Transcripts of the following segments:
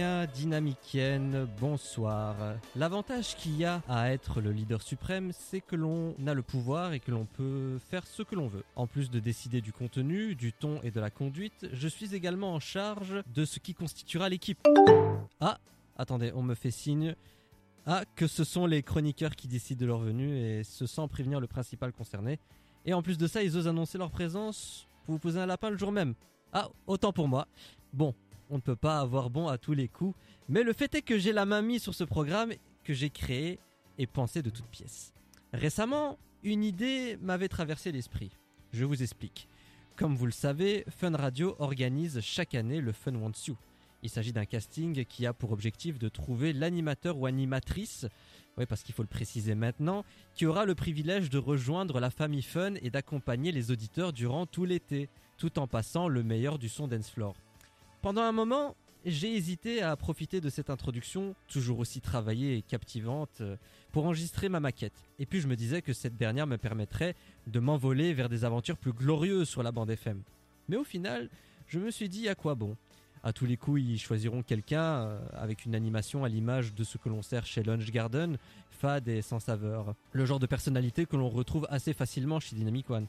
Dynamicien, bonsoir. L'avantage qu'il y a à être le leader suprême, c'est que l'on a le pouvoir et que l'on peut faire ce que l'on veut. En plus de décider du contenu, du ton et de la conduite, je suis également en charge de ce qui constituera l'équipe. Ah, attendez, on me fait signe. Ah, que ce sont les chroniqueurs qui décident de leur venue et ce sans prévenir le principal concerné. Et en plus de ça, ils osent annoncer leur présence pour vous poser un lapin le jour même. Ah, autant pour moi. Bon, on ne peut pas avoir bon à tous les coups, mais le fait est que j'ai la main mise sur ce programme que j'ai créé et pensé de toutes pièces. Récemment, une idée m'avait traversé l'esprit. Je vous explique. Comme vous le savez, Fun Radio organise chaque année le Fun Wants You. Il s'agit d'un casting qui a pour objectif de trouver l'animateur ou animatrice, oui parce qu'il faut le préciser maintenant, qui aura le privilège de rejoindre la famille Fun et d'accompagner les auditeurs durant tout l'été, tout en passant le meilleur du son dance floor. Pendant un moment, j'ai hésité à profiter de cette introduction, toujours aussi travaillée et captivante, euh, pour enregistrer ma maquette. Et puis je me disais que cette dernière me permettrait de m'envoler vers des aventures plus glorieuses sur la bande FM. Mais au final, je me suis dit à quoi bon? À tous les coups, ils choisiront quelqu'un euh, avec une animation à l'image de ce que l'on sert chez Lunch Garden, fade et sans saveur. Le genre de personnalité que l'on retrouve assez facilement chez Dynamic One.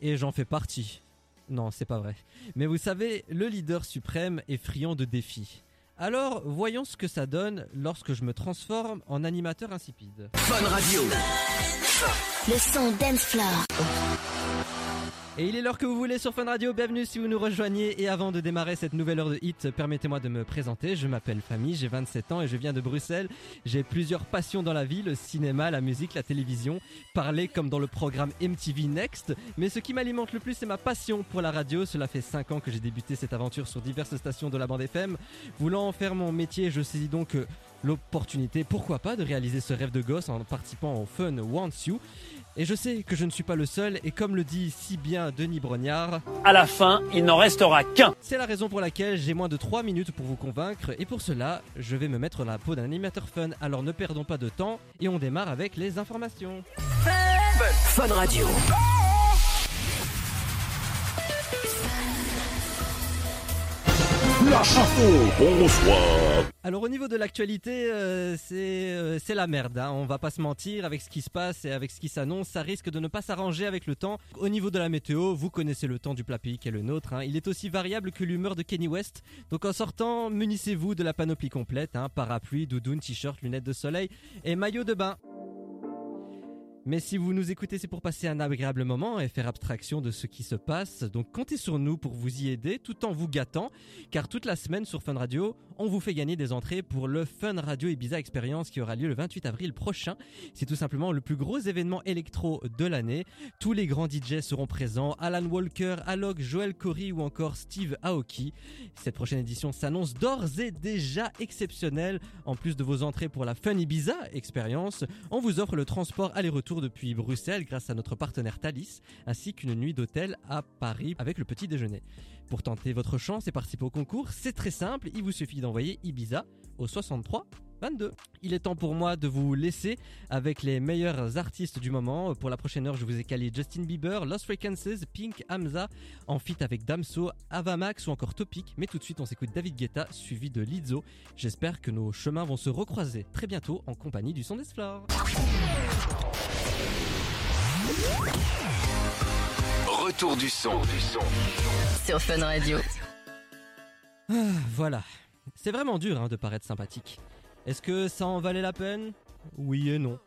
Et j'en fais partie. Non, c'est pas vrai. Mais vous savez, le leader suprême est friand de défis. Alors, voyons ce que ça donne lorsque je me transforme en animateur insipide. Fun Radio. Le son dance floor. Et il est l'heure que vous voulez sur Fun Radio, bienvenue si vous nous rejoignez. Et avant de démarrer cette nouvelle heure de hit, permettez-moi de me présenter. Je m'appelle Famille, j'ai 27 ans et je viens de Bruxelles. J'ai plusieurs passions dans la vie, le cinéma, la musique, la télévision, parler comme dans le programme MTV Next. Mais ce qui m'alimente le plus, c'est ma passion pour la radio. Cela fait 5 ans que j'ai débuté cette aventure sur diverses stations de la bande FM. Voulant en faire mon métier, je saisis donc l'opportunité, pourquoi pas, de réaliser ce rêve de gosse en participant au Fun Wants You. Et je sais que je ne suis pas le seul, et comme le dit si bien Denis Brognard, À la fin, il n'en restera qu'un. c'est la raison pour laquelle j'ai moins de 3 minutes pour vous convaincre, et pour cela, je vais me mettre dans la peau d'un animateur fun, alors ne perdons pas de temps, et on démarre avec les informations. Fun Radio. Bonsoir. Alors au niveau de l'actualité, euh, c'est euh, c'est la merde. Hein. On va pas se mentir avec ce qui se passe et avec ce qui s'annonce, ça risque de ne pas s'arranger avec le temps. Au niveau de la météo, vous connaissez le temps du plat pays qui est le nôtre. hein. Il est aussi variable que l'humeur de Kenny West. Donc en sortant, munissez-vous de la panoplie complète hein. parapluie, doudoune, t-shirt, lunettes de soleil et maillot de bain. Mais si vous nous écoutez, c'est pour passer un agréable moment et faire abstraction de ce qui se passe. Donc comptez sur nous pour vous y aider tout en vous gâtant, car toute la semaine sur Fun Radio, on vous fait gagner des entrées pour le Fun Radio Ibiza Experience qui aura lieu le 28 avril prochain. C'est tout simplement le plus gros événement électro de l'année. Tous les grands DJ seront présents, Alan Walker, Alok, Joel Corey ou encore Steve Aoki. Cette prochaine édition s'annonce d'ores et déjà exceptionnelle. En plus de vos entrées pour la Fun Ibiza Experience, on vous offre le transport aller-retour depuis Bruxelles grâce à notre partenaire Thalys, ainsi qu'une nuit d'hôtel à Paris avec le petit déjeuner. Pour tenter votre chance et participer au concours, c'est très simple, il vous suffit d'envoyer Ibiza au 63 22. Il est temps pour moi de vous laisser avec les meilleurs artistes du moment. Pour la prochaine heure, je vous ai calé Justin Bieber, Lost Frequencies, Pink, Hamza, en feat avec Damso, Avamax ou encore Topic. Mais tout de suite, on s'écoute David Guetta suivi de Lizzo. J'espère que nos chemins vont se recroiser très bientôt en compagnie du son d'Esflore. Retour du son. Du son. Sur Fun Radio. Ah, voilà. C'est vraiment dur hein, de paraître sympathique. Est-ce que ça en valait la peine? Oui et non.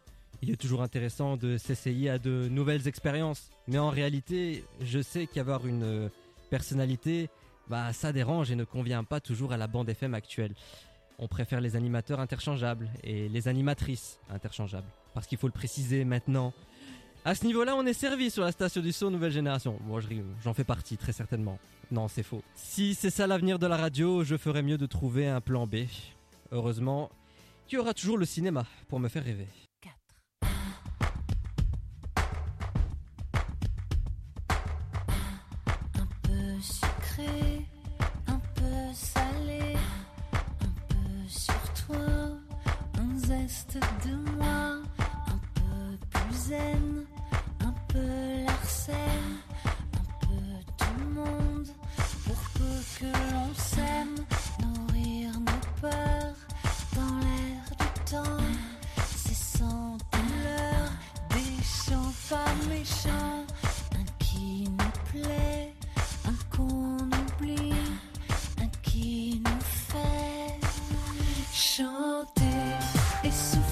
Il est toujours intéressant de s'essayer à de nouvelles expériences. Mais en réalité, je sais qu'avoir une euh, personnalité, bah ça dérange et ne convient pas toujours à la bande FM actuelle. On préfère les animateurs interchangeables et les animatrices interchangeables. Parce qu'il faut le préciser maintenant. À ce niveau-là, on est servi sur la station du son nouvelle génération. Rigole, j'en fais partie, très certainement. Non, c'est faux. Si c'est ça l'avenir de la radio, je ferais mieux de trouver un plan B. Heureusement, il y aura toujours le cinéma pour me faire rêver. Chanter et souffler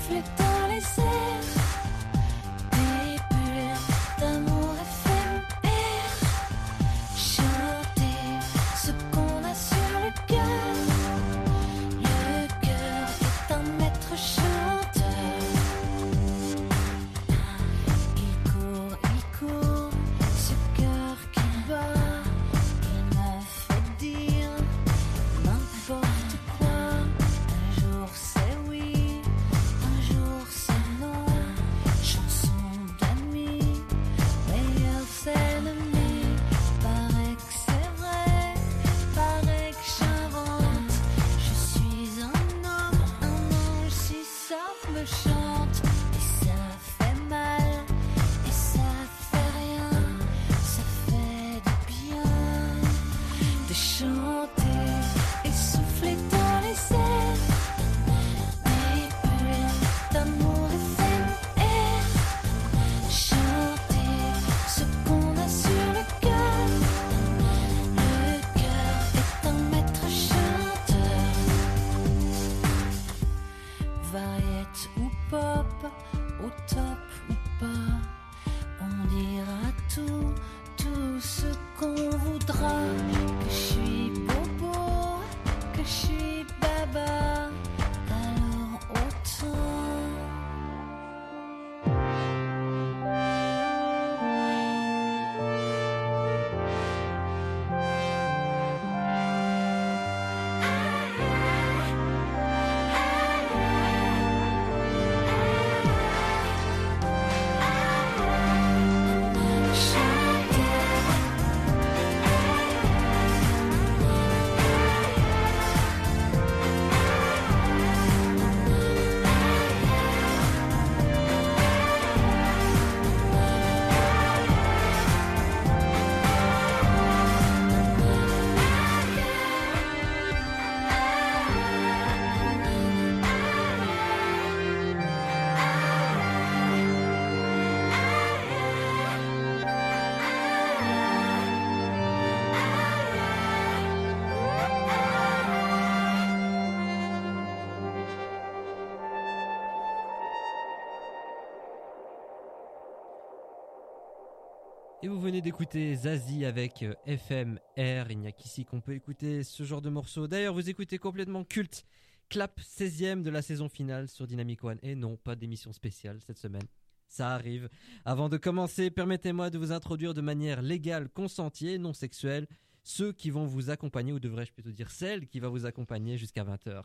Vous venez d'écouter Zazie avec euh, FMR. Il n'y a qu'ici qu'on peut écouter ce genre de morceau. D'ailleurs, vous écoutez complètement culte. Clap 16ème de la saison finale sur Dynamic One. Et non, pas d'émission spéciale cette semaine. Ça arrive. Avant de commencer, permettez-moi de vous introduire de manière légale, consentie et non sexuelle ceux qui vont vous accompagner, ou devrais-je plutôt dire celle qui va vous accompagner jusqu'à 20h.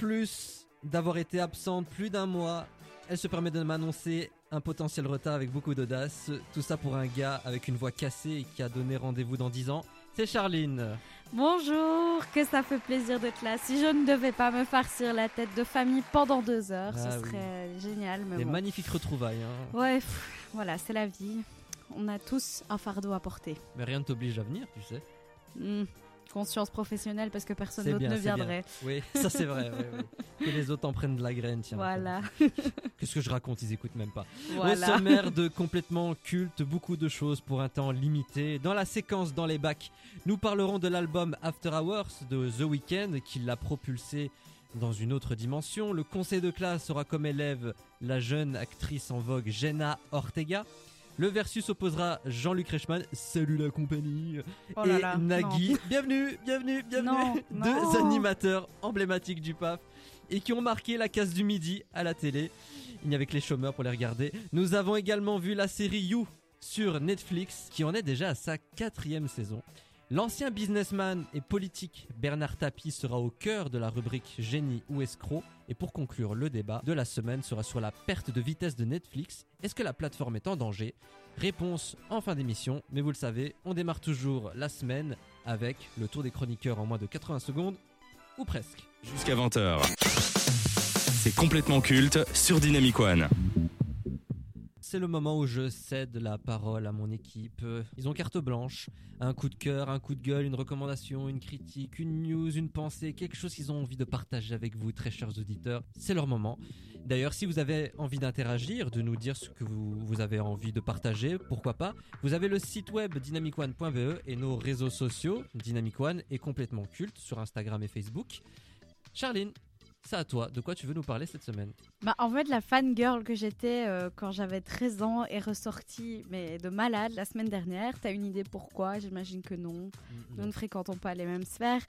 Plus d'avoir été absente plus d'un mois, elle se permet de m'annoncer un potentiel retard avec beaucoup d'audace. Tout ça pour un gars avec une voix cassée et qui a donné rendez-vous dans 10 ans. C'est Charline. Bonjour, que ça fait plaisir d'être là. Si je ne devais pas me farcir la tête de famille pendant deux heures, Ah ce oui. serait génial. Mais Des bon. magnifiques retrouvailles. hein. Ouais, pff, voilà, c'est la vie. On a tous un fardeau à porter. Mais rien ne t'oblige à venir, tu sais. Hmm, Conscience professionnelle parce que personne d'autre ne bien. viendrait. Oui, ça c'est vrai. oui, oui. Que les autres en prennent de la graine, tiens. Voilà. Qu'est-ce que je raconte Ils écoutent même pas. Au voilà. sommaire de complètement culte, beaucoup de choses pour un temps limité. Dans la séquence dans les bacs, nous parlerons de l'album After Hours de The Weeknd qui l'a propulsé dans une autre dimension. Le conseil de classe aura comme élève la jeune actrice en vogue Jenna Ortega. Le versus opposera Jean-Luc Reichmann, salut la compagnie, Oh là et là, Nagui, bienvenue, bienvenue, bienvenue, Non, deux non. animateurs emblématiques du PAF et qui ont marqué la case du midi à la télé. Il n'y avait que les chômeurs pour les regarder. Nous avons également vu la série You sur Netflix qui en est déjà à sa quatrième saison. L'ancien businessman et politique Bernard Tapie sera au cœur de la rubrique Génie ou escroc. Et pour conclure, le débat de la semaine sera sur la perte de vitesse de Netflix. Est-ce que la plateforme est en danger? Réponse en fin d'émission. Mais vous le savez, on démarre toujours la semaine avec le tour des chroniqueurs en moins de 80 secondes, ou presque. Jusqu'à 20h. C'est complètement culte sur Dynamic One. C'est le moment où je cède la parole à mon équipe. Ils ont carte blanche, un coup de cœur, un coup de gueule, une recommandation, une critique, une news, une pensée, quelque chose qu'ils ont envie de partager avec vous, très chers auditeurs. C'est leur moment. D'ailleurs, si vous avez envie d'interagir, de nous dire ce que vous, vous avez envie de partager, pourquoi pas, vous avez le site web dynamicone.be et nos réseaux sociaux. Dynamic One est complètement culte sur Instagram et Facebook. Charline, c'est à toi. De quoi tu veux nous parler cette semaine Bah, en fait, la fangirl que j'étais euh, quand j'avais 13 ans est ressortie, mais de malade, la semaine dernière. T'as une idée pourquoi? J'imagine que non. Nous ne fréquentons pas les mêmes sphères.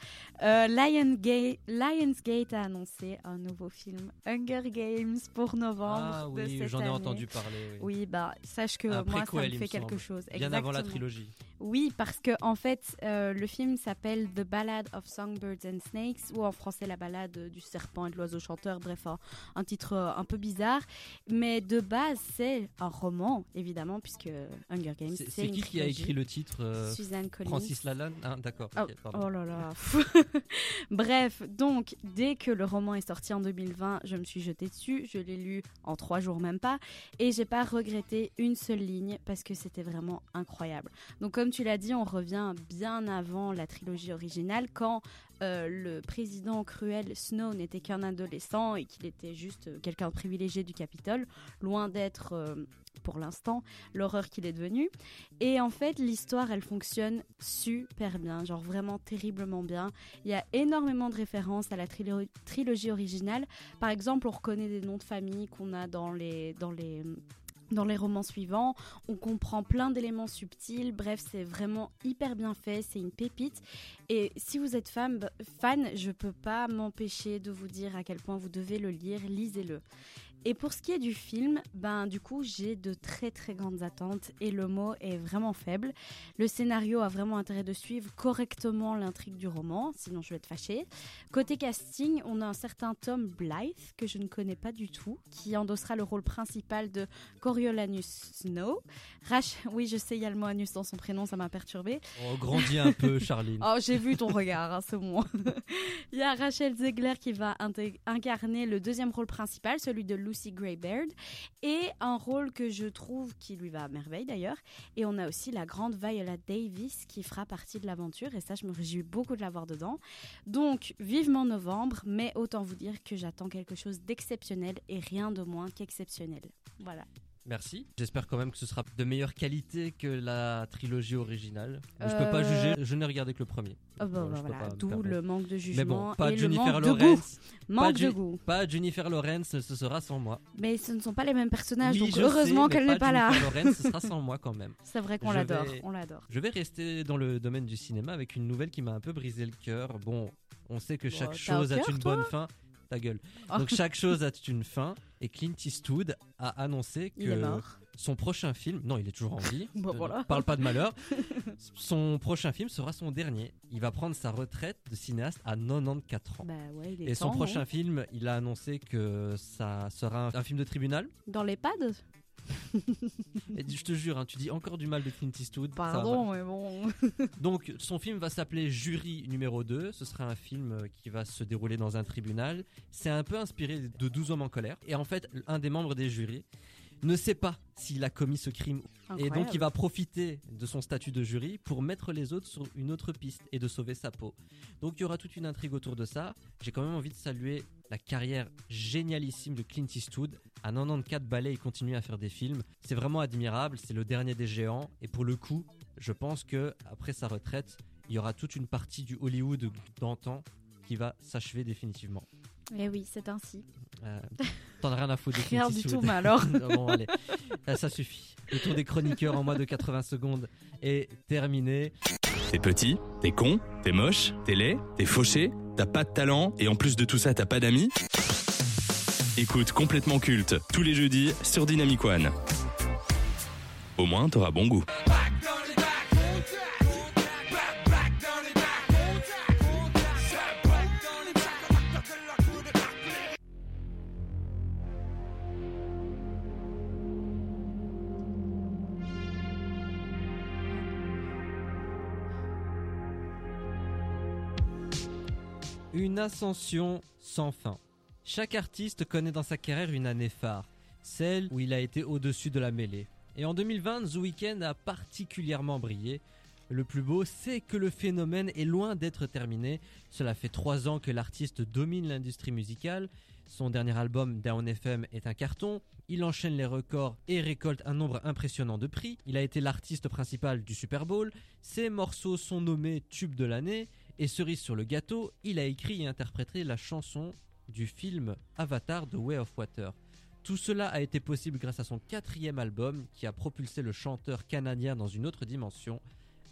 Euh, Lionsgate, Lionsgate a annoncé un nouveau film, Hunger Games, pour novembre. Ah de oui, j'en ai entendu parler. oui. Oui, bah, sache que Un moi, ça me fait me quelque chose. Bien avant la trilogie. Oui, parce que en fait, euh, le film s'appelle The Ballad of Songbirds and Snakes, ou en français La balade du serpent et de l'oiseau chanteur. Bref, un, un titre euh, un peu bizarre. Mais de base, c'est un roman, évidemment, puisque Hunger Games, C'est qui qui a écrit le titre euh, Suzanne Collins. Francis Lalanne? Ah, D'accord. Oh, oh là là. Bref, donc dès que le roman est sorti en 2020, je me suis jetée dessus. Je l'ai lu en trois jours même pas, et j'ai pas regretté une seule ligne parce que c'était vraiment incroyable. Donc comme tu l'as dit, on revient bien avant la trilogie originale quand euh, le président cruel Snow n'était qu'un adolescent et qu'il était juste euh, quelqu'un de privilégié du Capitole, loin d'être euh, pour l'instant l'horreur qu'il est devenu. Et en fait, l'histoire, elle fonctionne super bien, genre vraiment terriblement bien. Il y a énormément de références à la trilo- trilogie originale. Par exemple, on reconnaît des noms de famille qu'on a dans les, dans les, dans les romans suivants. On comprend plein d'éléments subtils. Bref, c'est vraiment hyper bien fait. C'est une pépite. Et si vous êtes fan, fan je peux pas m'empêcher de vous dire à quel point vous devez le lire. Lisez-le. Et pour ce qui est du film, ben du coup j'ai de très très grandes attentes et le mot est vraiment faible. Le scénario a vraiment intérêt de suivre correctement l'intrigue du roman, sinon je vais être fâchée. Côté casting, on a un certain Tom Blythe que je ne connais pas du tout, qui endossera le rôle principal de Coriolanus Snow. Rach, oui je sais il y a le mot anus dans son prénom, ça m'a perturbée. Oh, grandis un peu, Charline. Oh, j'ai vu ton regard, hein, c'est bon. Il y a Rachel Zegler qui va incarner le deuxième rôle principal, celui de Lucy Greybeard, et un rôle que je trouve qui lui va à merveille d'ailleurs. Et on a aussi la grande Viola Davis qui fera partie de l'aventure, et ça, je me réjouis beaucoup de la voir dedans. Donc, vivement novembre, mais autant vous dire que j'attends quelque chose d'exceptionnel et rien de moins qu'exceptionnel. Voilà. Merci. J'espère quand même que ce sera de meilleure qualité que la trilogie originale. Mais Je peux pas Euh, juger, je n'ai regardé que le premier. Oh, bah, Euh, je peux voilà, d'où permettre. le manque de Mais jugement bon, pas et le Jennifer manque de goût. Lawrence. Manque de goût. Pas Jennifer Lawrence, ce sera sans moi. Mais ce ne sont pas les mêmes personnages, Oui, donc heureusement mais qu'elle n'est pas là. Jennifer Lawrence, ce sera sans moi quand même. C'est vrai qu'on l'adore, vais- on l'adore. Je vais rester dans le domaine du cinéma avec une nouvelle qui m'a un peu brisé le cœur. Bon, on sait que Bon, chaque chose a une bonne fin. Ta gueule. Oh. Donc chaque chose a une fin. Et Clint Eastwood a annoncé que son prochain film, non, il est toujours en vie. Bon, ne voilà. Parle pas de malheur. son prochain film sera son dernier. Il va prendre sa retraite de cinéaste à 94 ans. Bah ouais, il est Et son temps, prochain non film, il a annoncé que ça sera un, un film de tribunal. Dans l'EHPAD Et je te jure, hein, tu dis encore du mal de Clint Eastwood. Pardon, mais bon. Donc, son film va s'appeler Jury numéro 2. Ce sera un film euh, qui va se dérouler dans un tribunal. C'est un peu inspiré de 12 hommes en colère. Et en fait, un des membres des jurys ne sait pas s'il a commis ce crime. Et donc, il va profiter de son statut de jury pour mettre les autres sur une autre piste et de sauver sa peau. Donc, il y aura toute une intrigue autour de ça. J'ai quand même envie de saluer la carrière génialissime de Clint Eastwood. À 94 balais, il continue à faire des films. C'est vraiment admirable. C'est le dernier des géants. Et pour le coup, je pense que après sa retraite, il y aura toute une partie du Hollywood d'antan qui va s'achever définitivement. Eh oui, c'est ainsi. Euh, T'en as rien à foutre de Rien Clint du Eastwood. tout, mais alors. bon, allez, ça, ça suffit. Le tour des chroniqueurs en moins de 80 secondes est terminé. T'es petit, t'es con, t'es moche, t'es laid, t'es fauché, t'as pas de talent et en plus de tout ça t'as pas d'amis Écoute complètement culte tous les jeudis sur Dynamic One. Au moins t'auras bon goût. Ascension sans fin. Chaque artiste connaît dans sa carrière une année phare, celle où il a été au-dessus de la mêlée. Et en 2020, The Weeknd a particulièrement brillé. Le plus beau, c'est que le phénomène est loin d'être terminé. Cela fait trois ans que l'artiste domine l'industrie musicale. Son dernier album, Down FM, est un carton. Il enchaîne les records et récolte un nombre impressionnant de prix. Il a été l'artiste principal du Super Bowl. Ses morceaux sont nommés tubes de l'année. Et cerise sur le gâteau, il a écrit et interprété la chanson du film Avatar The Way of Water. Tout cela a été possible grâce à son quatrième album qui a propulsé le chanteur canadien dans une autre dimension,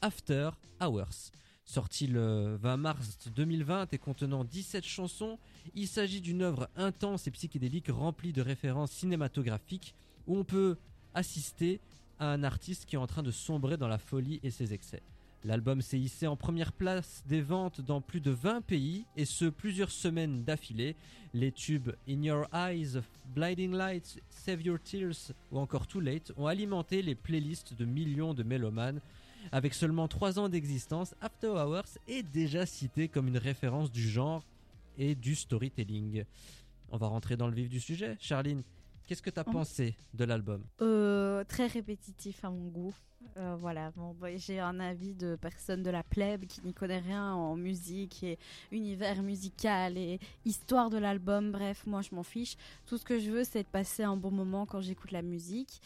After Hours. Sorti le 20 mars 2020 et contenant 17 chansons, il s'agit d'une œuvre intense et psychédélique remplie de références cinématographiques où on peut assister à un artiste qui est en train de sombrer dans la folie et ses excès. L'album s'est hissé en première place des ventes dans plus de 20 pays et ce plusieurs semaines d'affilée. Les tubes In Your Eyes, Blinding Lights, Save Your Tears ou encore Too Late ont alimenté les playlists de millions de mélomanes. Avec seulement 3 ans d'existence, After Hours est déjà cité comme une référence du genre et du storytelling. On va rentrer dans le vif du sujet. Charline, qu'est-ce que tu as Mhm. pensé de l'album? Euh, très répétitif à mon goût. Euh, voilà, bon, bah, j'ai un avis de personne de la plèbe qui n'y connaît rien en musique et univers musical et histoire de l'album. Bref, moi je m'en fiche. Tout ce que je veux, c'est de passer un bon moment quand j'écoute la musique.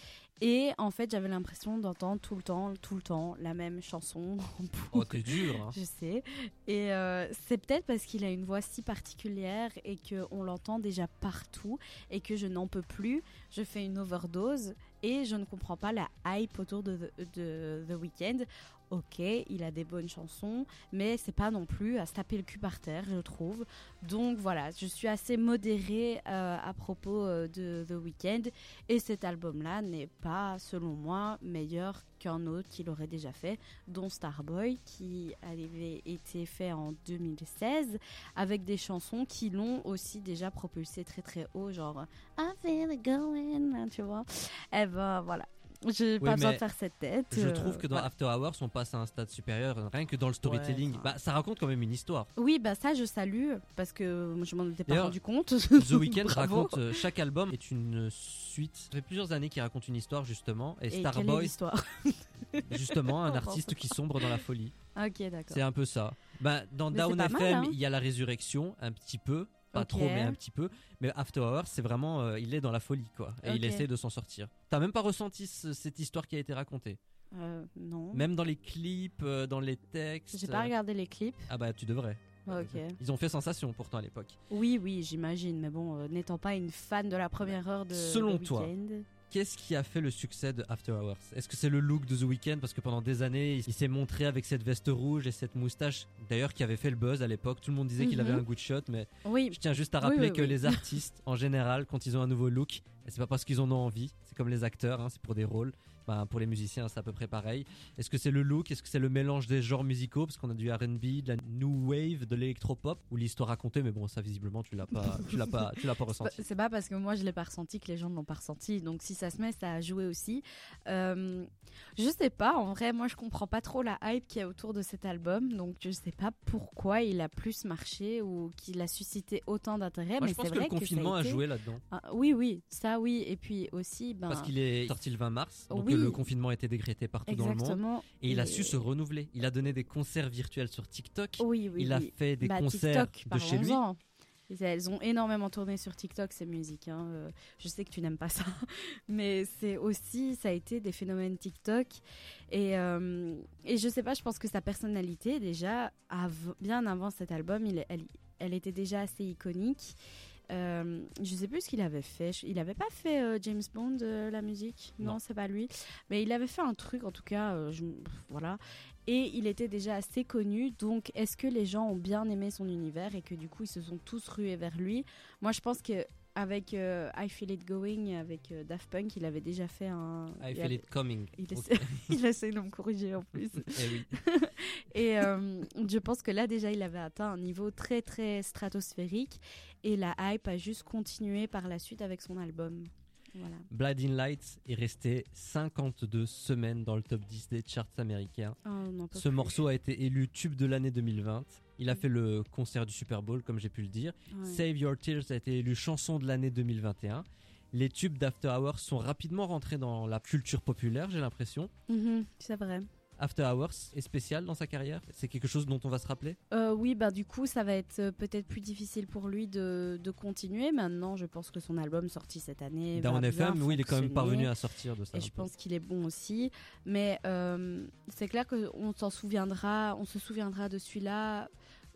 Et en fait, j'avais l'impression d'entendre tout le temps, tout le temps, la même chanson. Oh, t'es dur, hein. Je sais. Et euh, c'est peut-être parce qu'il a une voix si particulière et qu'on l'entend déjà partout et que je n'en peux plus. Je fais une overdose et je ne comprends pas la hype autour de The, Weeknd. Ok, il a des bonnes chansons, mais c'est pas non plus à se taper le cul par terre, je trouve. Donc voilà, je suis assez modérée euh, à propos euh, de The Weeknd et cet album-là n'est pas, selon moi, meilleur qu'un autre qu'il aurait déjà fait, dont Starboy, qui avait été fait en 2016, avec des chansons qui l'ont aussi déjà propulsé très très haut, genre I feel it going, tu vois. Eh ben voilà. J'ai Oui, pas besoin de faire cette tête. Je euh, trouve que dans voilà. After Hours, on passe à un stade supérieur, rien que dans le storytelling. Bah, ça raconte quand même une histoire. Oui, bah ça je salue parce que je m'en étais pas rendu compte. The Weeknd raconte, euh, chaque album est une suite. Ça fait plusieurs années qu'il raconte une histoire, justement. Et, Et Starboy, justement, un artiste qui sombre dans la folie. Ok, d'accord. C'est un peu ça. Bah, dans Mais Down FM, hein. il y a la résurrection, un petit peu. Pas trop, mais un petit peu. Mais After Hours, c'est vraiment. euh, il est dans la folie, quoi. Et il essaie de s'en sortir. T'as même pas ressenti ce- cette histoire qui a été racontée? Euh, non. Même dans les clips, euh, dans les textes. J'ai pas euh, regardé les clips. Ah bah, tu devrais. Ok. Ils ont fait sensation pourtant à l'époque. Oui, oui, j'imagine. Mais bon, euh, n'étant pas une fan de la première heure de Selon toi. Qu'est-ce qui a fait le succès de After Hours? Est-ce que c'est le look de The Weeknd? Parce que pendant des années, il s'est montré avec cette veste rouge et cette moustache, d'ailleurs qui avait fait le buzz à l'époque. Tout le monde disait qu'il Mhm. avait un good shot, mais Oui, je tiens juste à rappeler oui, que les artistes, en général, quand ils ont un nouveau look, c'est pas parce qu'ils en ont envie, c'est comme les acteurs, hein, c'est pour des rôles. Ben, pour les musiciens, c'est à peu près pareil. Est-ce que c'est le look? Est-ce que c'est le mélange des genres musicaux? Parce qu'on a du R&B, de la new wave, de l'électropop, ou l'histoire racontée, mais bon, ça visiblement, tu l'as pas, tu l'as pas, tu l'as pas Bah, ressenti. C'est pas parce que moi je l'ai pas ressenti que les gens ne l'ont pas ressenti. Donc si ça se met, ça a joué aussi. Euh, je sais pas, en vrai, moi je comprends pas trop la hype qu'il y a autour de cet album. Donc je sais pas pourquoi il a plus marché ou qu'il a suscité autant d'intérêt. Mais je pense que le vrai confinement ça a été- joué là-dedans. Ah, oui, oui, ça oui. Et puis aussi, ben. Parce qu'il est sorti le 20 mars, donc Oui. Le confinement a été décrété partout dans le monde. Et il a su se renouveler. Il a donné des concerts virtuels sur TikTok. Oui, oui. il a fait des Bah, concerts TikTok, de chez lui. Elles ont énormément tourné sur TikTok ces musiques. hein. Euh, Je sais que tu n'aimes pas ça, mais c'est aussi, ça a été des phénomènes TikTok. Et, euh, et je sais pas, je pense que sa personnalité, déjà, av- bien avant cet album, il- elle, elle était déjà assez iconique. Euh, je sais plus ce qu'il avait fait. Il avait pas fait euh, James Bond euh, la musique? Non, Non. c'est pas lui. Mais il avait fait un truc en tout cas. je- voilà. Et il était déjà assez connu. Donc est-ce que les gens ont bien aimé son univers et que du coup ils se sont tous rués vers lui? Moi je pense que avec euh, I Feel It Going avec euh, Daft Punk, il avait déjà fait un. I il feel it coming. il essaie, il essaie de me corriger en plus. Eh oui. Et euh, je pense que là déjà il avait atteint un niveau très très stratosphérique et la hype a juste continué par la suite avec son album. Voilà. Blinding Lights est resté 52 semaines dans le top 10 des charts américains. Oh, Ce plus. morceau a été élu tube de l'année 2020. Il a fait le concert du Super Bowl, comme j'ai pu le dire. Ouais. Save Your Tears a été élu chanson de l'année 2021. Les tubes d'After Hours sont rapidement rentrés dans la culture populaire, j'ai l'impression. Mhm, c'est vrai. After Hours est spécial dans sa carrière? C'est quelque chose dont on va se rappeler? Euh, oui, bah du coup, ça va être euh, peut-être plus difficile pour lui de, de continuer. Maintenant, je pense que son album sorti cette année. bien FM, oui, il est quand même parvenu à sortir de ça. Et je pense qu'il est bon aussi. Mais euh, c'est clair qu'on s'en souviendra, on se souviendra de celui-là.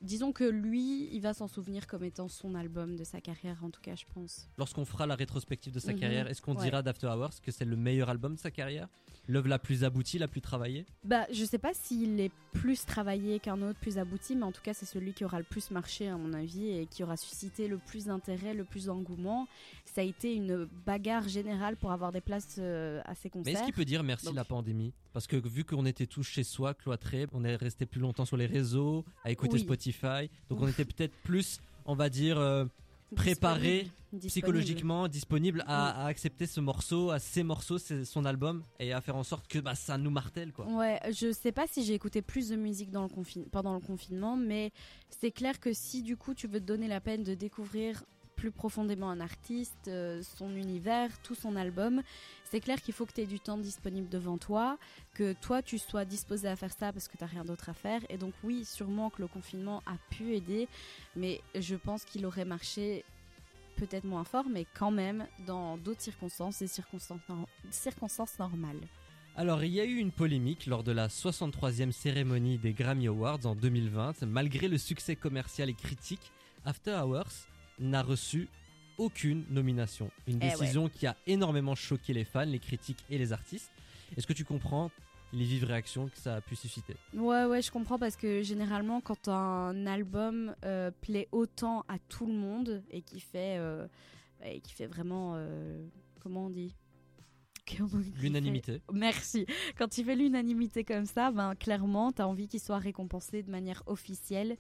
Disons que lui, il va s'en souvenir comme étant son album de sa carrière, en tout cas, je pense. Lorsqu'on fera la rétrospective de sa Mhm, carrière, est-ce qu'on ouais. dira d'After Hours que c'est le meilleur album de sa carrière? L'œuvre la plus aboutie, la plus travaillée? Bah, je sais pas s'il est plus travaillé qu'un autre, plus abouti, mais en tout cas, c'est celui qui aura le plus marché, à mon avis, et qui aura suscité le plus d'intérêt, le plus d'engouement. Ça a été une bagarre générale pour avoir des places euh, à ses Mais concerts. est-ce qu'il peut dire merci Donc- la pandémie? Parce que vu qu'on était tous chez soi, cloîtrés, on est resté plus longtemps sur les réseaux, à écouter Oui. Spotify, donc on était peut-être plus, on va dire, euh, préparé Disponible. Psychologiquement, disponible à, à accepter ce morceau, à ces morceaux, c'est son album, et à faire en sorte que bah, ça nous martèle quoi. Ouais, je sais pas si j'ai écouté plus de musique dans le confin- pendant le confinement, mais c'est clair que si du coup tu veux te donner la peine de découvrir plus profondément un artiste, euh, son univers, tout son album, c'est clair qu'il faut que tu aies du temps disponible devant toi, que toi tu sois disposé à faire ça parce que tu rien d'autre à faire. Et donc oui, sûrement que le confinement a pu aider, mais je pense qu'il aurait marché peut-être moins fort, mais quand même dans d'autres circonstances, des circonstances, circonstances normales. Alors, il y a eu une polémique lors de la 63e cérémonie des Grammy Awards en 2020. Malgré le succès commercial et critique, After Hours n'a reçu aucune nomination. Une Eh décision qui a énormément choqué les fans, les critiques et les artistes. Est-ce que tu comprends les vives réactions que ça a pu susciter? Ouais, ouais, je comprends parce que généralement, quand un album euh, plaît autant à tout le monde et qui fait, euh, et qui fait vraiment. euh, comment on dit? Fait- L'unanimité. Merci. Quand il fait l'unanimité comme ça, ben, clairement, tu as envie qu'il soit récompensé de manière officielle.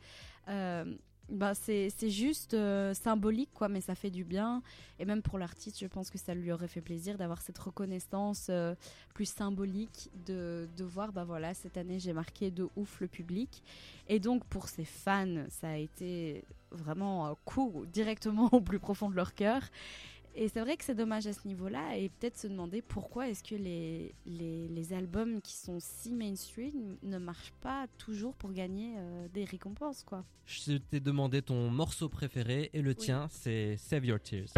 Euh, ben, c'est juste euh, symbolique, quoi, mais ça fait du bien. Et même pour l'artiste, je pense que ça lui aurait fait plaisir d'avoir cette reconnaissance euh, plus symbolique, de, de voir, bah voilà, cette année, j'ai marqué de ouf le public. Et donc, pour ses fans, ça a été vraiment un coup directement au plus profond de leur cœur. Et c'est vrai que c'est dommage à ce niveau-là, et peut-être se demander pourquoi est-ce que les, les, les albums qui sont si mainstream ne marchent pas toujours pour gagner euh, des récompenses, quoi. Je t'ai demandé ton morceau préféré et le tien, c'est Save Your Tears.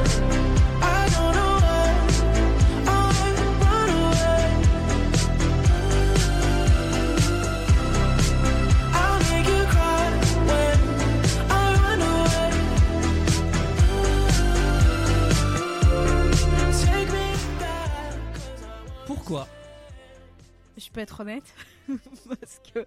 Je peux être honnête, parce que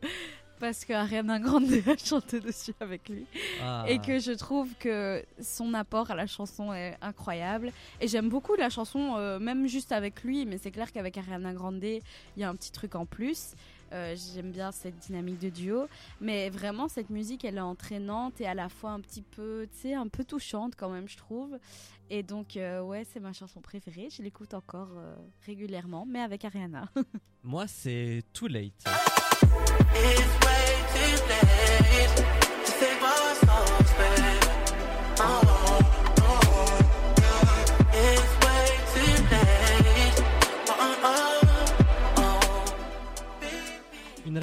parce que Ariana Grande a chanté dessus avec lui. Ah. et que je trouve que son apport à la chanson est incroyable. Et j'aime beaucoup la chanson, euh, même juste avec lui, mais c'est clair qu'avec Ariana Grande, il y a un petit truc en plus. Euh, J'aime bien cette dynamique de duo, mais vraiment cette musique, elle est entraînante et à la fois un petit peu, tu sais, un peu touchante quand même, je trouve. Et donc, euh, ouais, c'est ma chanson préférée. Je l'écoute encore euh, régulièrement, mais avec Ariana. Moi, c'est Too Late.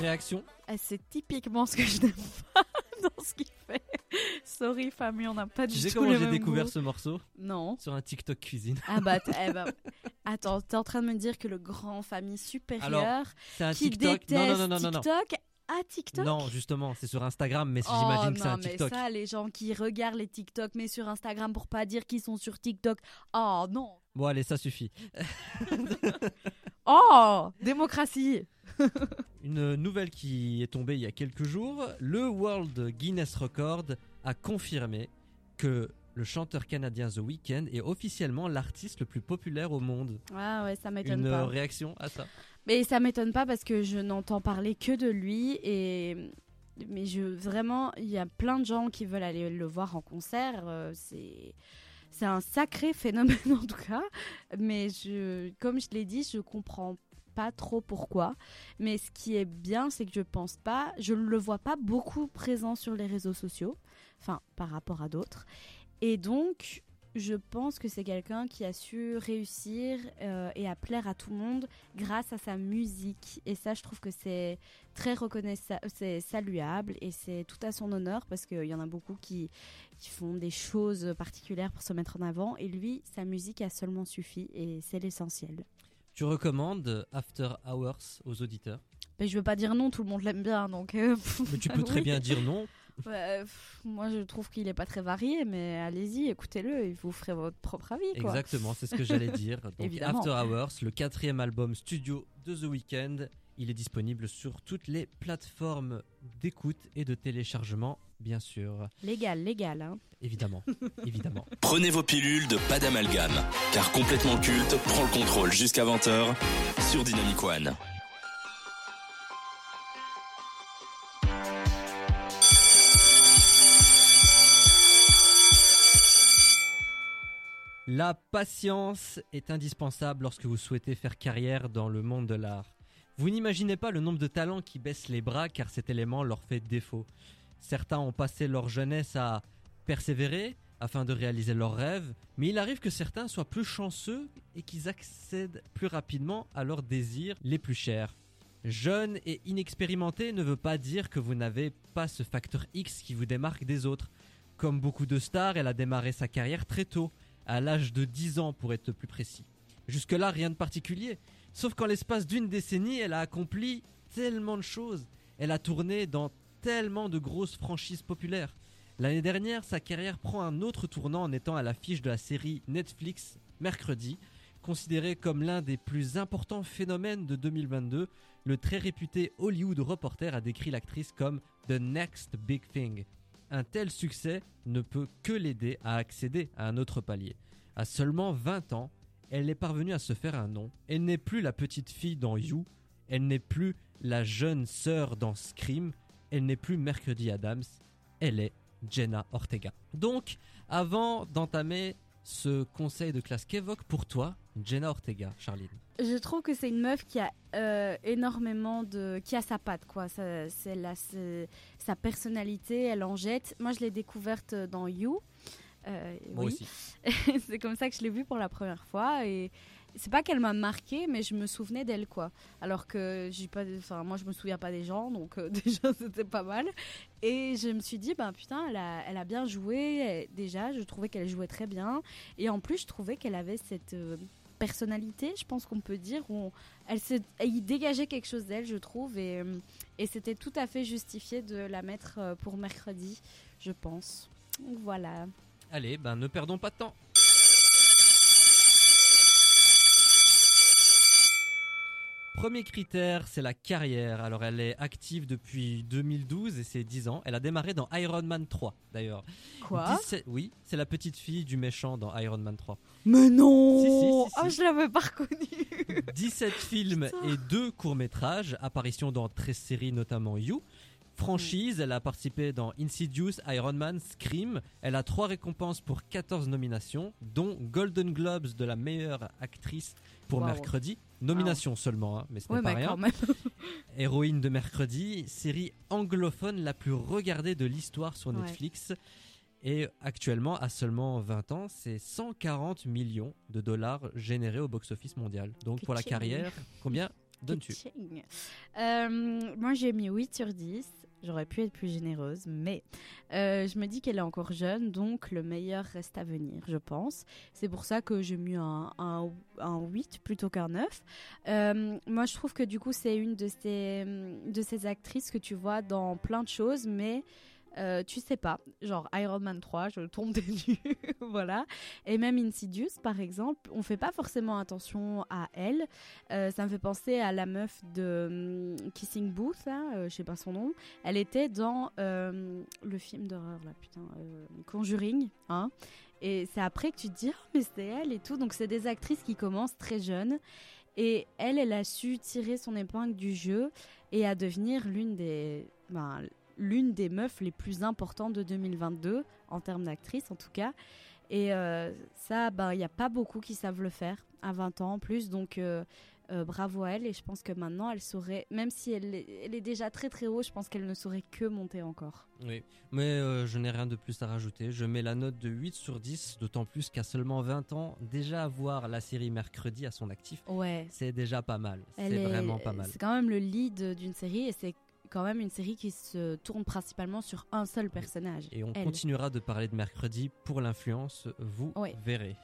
Réaction Ah, c'est typiquement ce que je n'aime pas dans ce qu'il fait. Sorry, famille, on n'a pas du Tu sais tout comment j'ai découvert ce morceau? Non. Sur un TikTok cuisine. Ah bah, eh ben, attends, t'es en train de me dire que le grand famille supérieur Alors, qui TikTok. déteste Non, non, non, non, non, non. TikTok à TikTok? Non, justement, c'est sur Instagram, mais Oh, j'imagine que c'est un mais TikTok. ça, les gens qui regardent les TikTok, mais sur Instagram pour pas dire qu'ils sont sur TikTok. Oh non. Bon, allez, ça suffit. Oh, démocratie. Une nouvelle qui est tombée il y a quelques jours, le World Guinness Record a confirmé que le chanteur canadien The Weeknd est officiellement l'artiste le plus populaire au monde. Ah ouais, ça m'étonne Une pas. réaction à ça? Mais ça m'étonne pas parce que je n'entends parler que de lui et mais je vraiment il y a plein de gens qui veulent aller le voir en concert. euh, c'est c'est un sacré phénomène en tout cas. Mais je comme je l'ai dit, je comprends trop pourquoi. Mais ce qui est bien, c'est que je pense pas, je le vois pas beaucoup présent sur les réseaux sociaux, enfin par rapport à d'autres. Et donc, je pense que c'est quelqu'un qui a su réussir euh, et à plaire à tout le monde grâce à sa musique. Et ça, je trouve que c'est très reconnaissable, c'est saluable et c'est tout à son honneur parce qu'il y en a beaucoup qui, qui font des choses particulières pour se mettre en avant. Et lui, sa musique a seulement suffi et c'est l'essentiel. Tu recommandes After Hours aux auditeurs Mais je veux pas dire non, tout le monde l'aime bien, donc. euh, Mais tu peux très oui. bien dire non. Ouais, pff, moi, je trouve qu'il est pas très varié, mais allez-y, écoutez-le et vous ferez votre propre avis, quoi. Exactement, c'est ce que j'allais dire. Donc Évidemment. After Hours, le quatrième album studio de The Weeknd, il est disponible sur toutes les plateformes d'écoute et de téléchargement, bien sûr. Légal, légal, hein. Évidemment, évidemment. Prenez vos pilules de pas d'amalgame, car complètement culte prend le contrôle jusqu'à 20h sur Dynamic One. La patience est indispensable lorsque vous souhaitez faire carrière dans le monde de l'art. Vous n'imaginez pas le nombre de talents qui baissent les bras car cet élément leur fait défaut. Certains ont passé leur jeunesse à persévérer afin de réaliser leurs rêves, mais il arrive que certains soient plus chanceux et qu'ils accèdent plus rapidement à leurs désirs les plus chers. Jeune et inexpérimenté ne veut pas dire que vous n'avez pas ce facteur X qui vous démarque des autres. Comme beaucoup de stars, elle a démarré sa carrière très tôt, à l'âge de 10 ans pour être plus précis. Jusque-là, rien de particulier. Sauf qu'en l'espace d'une décennie, elle a accompli tellement de choses. Elle a tourné dans tellement de grosses franchises populaires. L'année dernière, sa carrière prend un autre tournant en étant à l'affiche de la série Netflix Mercredi, considéré comme l'un des plus importants phénomènes de 2022. Le très réputé Hollywood Reporter a décrit l'actrice comme The Next Big Thing. Un tel succès ne peut que l'aider à accéder à un autre palier. À seulement 20 ans, elle est parvenue à se faire un nom. Elle n'est plus la petite fille dans You, elle n'est plus la jeune sœur dans Scream, elle n'est plus Mercredi Adams, elle est Jenna Ortega. Donc, avant d'entamer ce conseil de classe qu'évoque pour toi Jenna Ortega, Charline Je trouve que c'est une meuf qui a euh, énormément de. qui a sa patte, quoi. C'est sa personnalité, elle en jette. Moi, je l'ai découverte dans You. Euh, Moi oui. aussi. c'est comme ça que je l'ai vue pour la première fois. Et c'est pas qu'elle m'a marqué, mais je me souvenais d'elle, quoi. Alors que j'ai pas. Enfin, moi, je me souviens pas des gens, donc euh, déjà, c'était pas mal. Et je me suis dit, ben putain, elle a, elle a bien joué. Déjà, je trouvais qu'elle jouait très bien. Et en plus, je trouvais qu'elle avait cette. euh, personnalité, je pense qu'on peut dire, où on- elle se, il dégageait quelque chose d'elle, je trouve, et, et c'était tout à fait justifié de la mettre pour mercredi, je pense. Donc Voilà. Allez, ben ne perdons pas de temps. Premier critère, c'est la carrière. Alors elle est active depuis 2012 et c'est 10 ans. Elle a démarré dans Iron Man 3 d'ailleurs. Quoi 17 Oui, c'est la petite fille du méchant dans Iron Man 3. Mais non Si, si, si, si. Ah, je l'avais pas reconnue 17 films Putain. et 2 courts-métrages, apparition dans 13 séries notamment You. Franchise, elle a participé dans Insidious, Iron Man, Scream. Elle a 3 récompenses pour 14 nominations, dont Golden Globes de la meilleure actrice pour Wow. mercredi. Nomination seulement, hein, mais ce n'est Ouais, pas rien. même. Héroïne de mercredi, série anglophone la plus regardée de l'histoire sur Ouais. Netflix. Et actuellement, à seulement 20 ans, c'est 140 millions de dollars générés au box-office mondial. Donc pour la carrière, combien donnes-tu? Euh, Moi, j'ai mis 8 sur 10. J'aurais pu être plus généreuse, mais euh, je me dis qu'elle est encore jeune, donc le meilleur reste à venir, je pense. C'est pour ça que j'ai mis un, un, un 8 plutôt qu'un 9. Euh, moi, je trouve que du coup, c'est une de ces, de ces actrices que tu vois dans plein de choses, mais euh, tu sais pas. Genre Iron Man 3, je tombe des nues, voilà. Et même Insidious, par exemple, on fait pas forcément attention à elle. Euh, ça me fait penser à la meuf de hum, Kissing Booth, euh, je sais pas son nom. Elle était dans euh, le film d'horreur, là, putain, Conjuring, hein. Et c'est après que tu te dis, oh, mais c'est elle et tout. Donc, c'est des actrices qui commencent très jeunes. Et elle, elle a su tirer son épingle du jeu et à devenir l'une des, ben, l'une des meufs les plus importantes de 2022, en termes d'actrice en tout cas. Et euh, ça, ben, il n'y a pas beaucoup qui savent le faire à 20 ans en plus. Donc, euh, euh, bravo à elle. Et je pense que maintenant, elle saurait, même si elle est, elle est déjà très très haut, je pense qu'elle ne saurait que monter encore. Oui, mais euh, je n'ai rien de plus à rajouter. Je mets la note de 8 sur 10, d'autant plus qu'à seulement 20 ans, déjà avoir la série mercredi à son actif, Ouais. c'est déjà pas mal. C'est est- vraiment pas mal. C'est quand même le lead d'une série et c'est quand même une série qui se tourne principalement sur un seul personnage. Et on elle. continuera de parler de mercredi pour l'influence, vous verrez.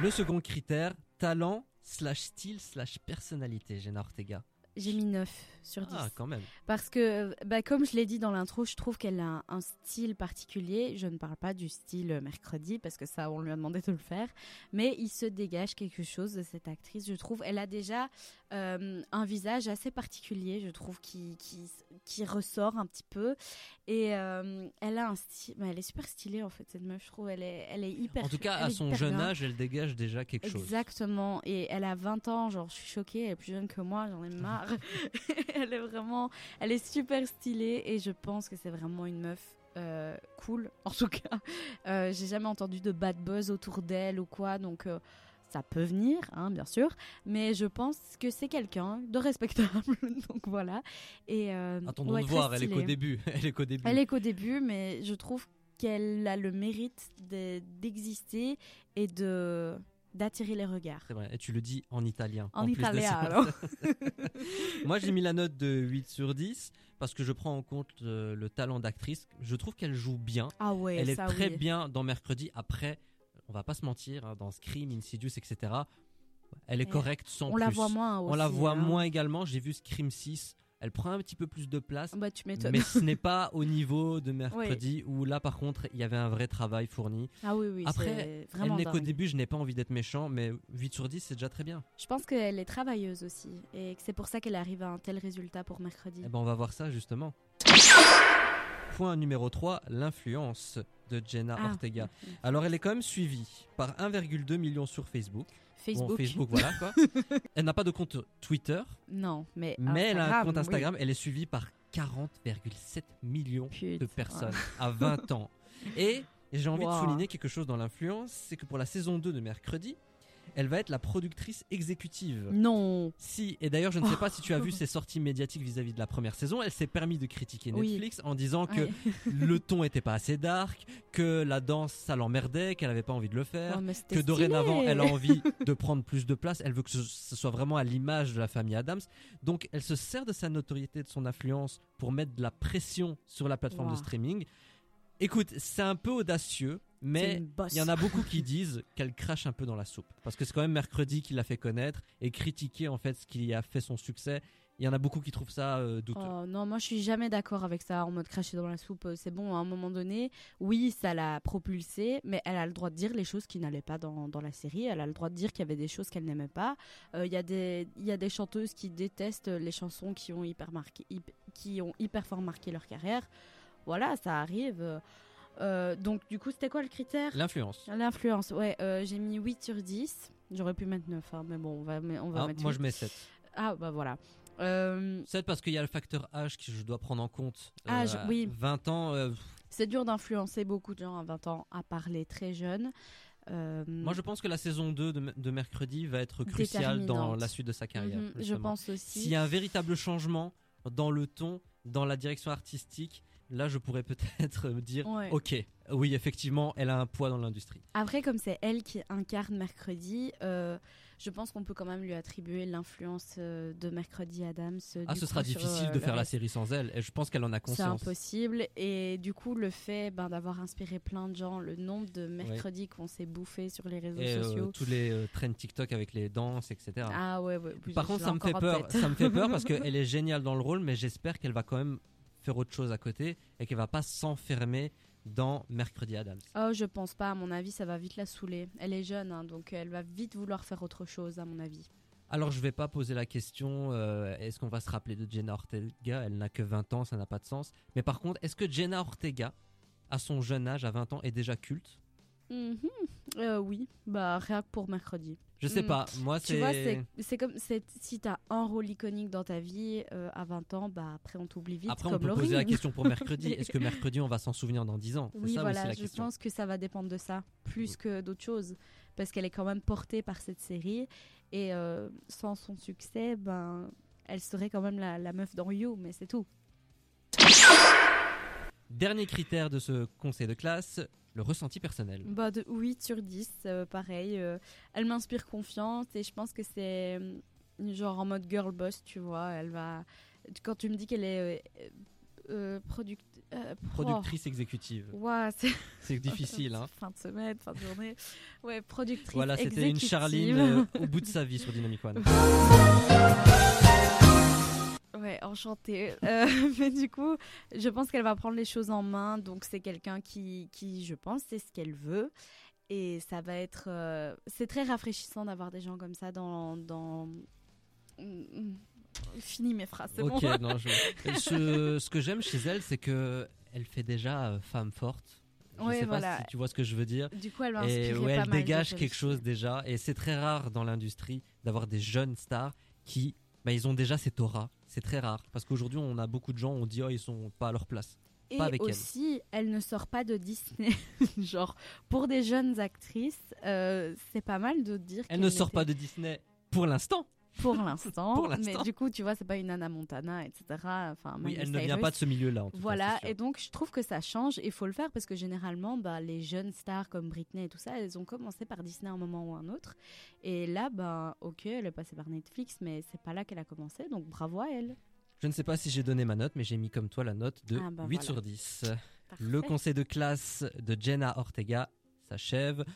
Le second critère, talent slash style slash personnalité, Jenna Ortega. J'ai mis 9 sur 10. Ah, quand même. Parce que, bah, comme je l'ai dit dans l'intro, je trouve qu'elle a un, un style particulier. Je ne parle pas du style euh, mercredi, parce que ça, on lui a demandé de le faire. Mais il se dégage quelque chose de cette actrice, je trouve. Elle a déjà euh, un visage assez particulier, je trouve, qui, qui, qui ressort un petit peu. Et euh, elle a un style. bah, elle est super stylée, en fait, cette meuf, je trouve. Elle est, elle est hyper. En tout cas, à son jeune bien. âge, elle dégage déjà quelque chose. Exactement. Et elle a 20 ans, genre je suis choquée, elle est plus jeune que moi, j'en ai marre. elle est vraiment, elle est super stylée et je pense que c'est vraiment une meuf euh, cool. En tout cas, Euh, j'ai jamais entendu de bad buzz autour d'elle ou quoi, donc euh, ça peut venir, hein, bien sûr. Mais je pense que c'est quelqu'un de respectable, donc voilà. Et Attendons ouais, de voir, elle est qu'au début. Elle est qu'au début. Elle est qu'au début, mais je trouve qu'elle a le mérite de- d'exister et de d'attirer les regards. C'est vrai, et tu le dis en italien. En italien, alors. Moi, j'ai mis la note de 8 sur 10 parce que je prends en compte euh, le talent d'actrice. Je trouve qu'elle joue bien. Ah ouais, Elle est ça très oui. bien dans Mercredi. Après, on va pas se mentir, hein, dans Scream, Insidious, etc. Elle est Et correcte sans On la plus. voit moins aussi. On la voit hein. moins également. J'ai vu Scream 6. Elle prend un petit peu plus de place. Bah tu m'étonnes. Mais ce n'est pas au niveau de mercredi où là par contre il y avait un vrai travail fourni. Ah oui, oui, Après, Elle n'est qu'au début, je n'ai pas envie d'être méchant, mais 8 sur 10 c'est déjà très bien. Je pense qu'elle est travailleuse aussi et que c'est pour ça qu'elle arrive à un tel résultat pour mercredi. Eh ben on va voir ça justement. Point numéro 3, l'influence de Jenna Ah, Ortega. Alors elle est quand même suivie par 1,2 million sur Facebook. Facebook. Bon, Facebook voilà quoi. elle n'a pas de compte Twitter, Non, mais mais elle a un Instagram, compte oui. Instagram. Elle est suivie par 40,7 millions de personnes à 20 ans. Et j'ai envie Wow. de souligner quelque chose dans l'influence, c'est que pour la saison 2 de mercredi, elle va être la productrice exécutive. Non. Si, et d'ailleurs, je ne sais pas si tu as vu ses sorties médiatiques vis-à-vis de la première saison. Elle s'est permis de critiquer Oui. Netflix en disant que Ouais. le ton était pas assez dark, que la danse ça l'emmerdait, qu'elle avait pas envie de le faire, Oh, que dorénavant elle a envie de prendre plus de place. Elle veut que ce, soit vraiment à l'image de la famille Adams. Donc elle se sert de sa notoriété, de son influence pour mettre de la pression sur la plateforme de streaming. Écoute, c'est un peu audacieux, mais il y en a beaucoup qui disent qu'elle crache un peu dans la soupe. Parce que c'est quand même mercredi qui l'a fait connaître et critiquer en fait ce qui a fait son succès. Il y en a beaucoup qui trouvent ça euh, douteux. Oh, non, moi je suis jamais d'accord avec ça en mode cracher dans la soupe. euh, C'est bon, à un moment donné, oui, ça l'a propulsée, mais elle a le droit de dire les choses qui n'allaient pas dans, dans la série. Elle a le droit de dire qu'il y avait des choses qu'elle n'aimait pas. Euh, Il y, a des- y a des chanteuses qui détestent les chansons qui ont hyper, marqué, qui ont hyper fort marqué leur carrière. Voilà, ça arrive. Euh, donc, du coup, c'était quoi le critère? L'influence. L'influence, ouais, euh, j'ai mis 8 sur 10. J'aurais pu mettre 9, hein, mais bon, on va, on va Ah, mettre moi 8. je mets 7. Ah, bah voilà. Euh, 7 parce qu'il y a le facteur âge que je dois prendre en compte. Euh, Âge, à oui. 20 ans, euh, C'est dur d'influencer beaucoup de gens à 20 ans à parler très jeune. Euh, moi je pense que la saison 2 de, de mercredi va être cruciale dans la suite de sa carrière. mhm, je pense aussi. S'il y a un véritable changement dans le ton, dans la direction artistique, là je pourrais peut-être me dire Ouais. ok, oui effectivement elle a un poids dans l'industrie. Après, comme c'est elle qui incarne mercredi, euh, je pense qu'on peut quand même lui attribuer l'influence euh, de Mercredi Adams. euh, Ah, ce sera sur, difficile euh, de faire la série sans elle. Et je pense qu'elle en a C'est conscience. impossible. Et du coup, le fait ben, d'avoir inspiré plein de gens, le nombre de mercredis qu'on s'est bouffé sur les réseaux Et euh, sociaux. tous les trends TikTok avec les danses, etc. Ah ouais, ouais. Par contre, ça me fait peur. Ça me fait peur parce qu'elle est géniale dans le rôle, mais j'espère qu'elle va quand même faire autre chose à côté et qu'elle va pas s'enfermer dans Mercredi Adams. Oh, je pense pas. À mon avis, ça va vite la saouler. Elle est jeune, hein, donc elle va vite vouloir faire autre chose, à mon avis. Alors, je vais pas poser la question euh, est-ce qu'on va se rappeler de Jenna Ortega? Elle n'a que 20 ans, ça n'a pas de sens. Mais par contre, est-ce que Jenna Ortega, à son jeune âge, à 20 ans, est déjà culte? Mhm. Euh, oui, bah rien que pour mercredi. Je sais Mm. pas. Moi, Tu vois, c'est. c'est c'est comme c'est- si t'as un rôle iconique dans ta vie euh, à 20 ans, bah après on t'oublie vite. Après, on comme peut poser la question pour mercredi. Est-ce que mercredi, on va s'en souvenir dans 10 ans? C'est Oui, ça voilà, la je question. pense que ça va dépendre de ça, plus Mm. que d'autres choses. Parce qu'elle est quand même portée par cette série. Et euh, sans son succès, ben, elle serait quand même la, la meuf dans You, mais c'est tout. Dernier critère de ce conseil de classe le ressenti personnel. Bah, de 8 sur 10, euh, pareil. euh, elle m'inspire confiance et je pense que c'est euh, genre en mode girl boss, tu vois. Elle va. Quand tu me dis qu'elle est product- pro- Productrice exécutive. Ouah, c'est difficile, hein. fin de semaine, fin de journée. Ouais, productrice. Voilà, c'était une. Charline au bout de sa vie sur Dynamic One. Enchantée. Euh, mais du coup, je pense qu'elle va prendre les choses en main. Donc, c'est quelqu'un qui, qui, je pense, sait ce qu'elle veut. Et ça va être. euh, c'est très rafraîchissant d'avoir des gens comme ça dans. dans... Fini mes phrases, c'est Ok, bon. non, je- je- ce que j'aime chez elle, c'est que elle fait déjà euh, femme forte. Je Ouais, sais voilà. pas si tu vois ce que je veux dire. Du coup, elle va Et ouais, pas elle mal dégage quelque chose déjà. Et c'est très rare dans l'industrie d'avoir des jeunes stars qui, bah, ils ont déjà cette aura. C'est très rare parce qu'aujourd'hui, on a beaucoup de gens, on dit oh ils sont pas à leur place. Et pas avec elle. aussi, elle. ne sort pas de Disney. Genre, pour des jeunes actrices, euh, c'est pas mal de dire Elle qu'elle ne sort pas de Disney pour l'instant. Pour l'instant. Mais du coup, tu vois, c'est pas une Anna Montana, etc. Enfin, Oui, elle ne vient pas de ce milieu-là. en tout cas, Voilà, et donc je trouve que ça change et il faut le faire parce que généralement, bah, les jeunes stars comme Britney et tout ça, elles ont commencé par Disney à un moment ou un autre. Et là, bah, ok, elle est passée par Netflix, mais c'est pas là qu'elle a commencé, donc bravo à elle. Je ne sais pas si j'ai donné ma note, mais j'ai mis comme toi la note de Ah bah 8 voilà. sur 10. Parfait. Le conseil de classe de Jenna Ortega s'achève.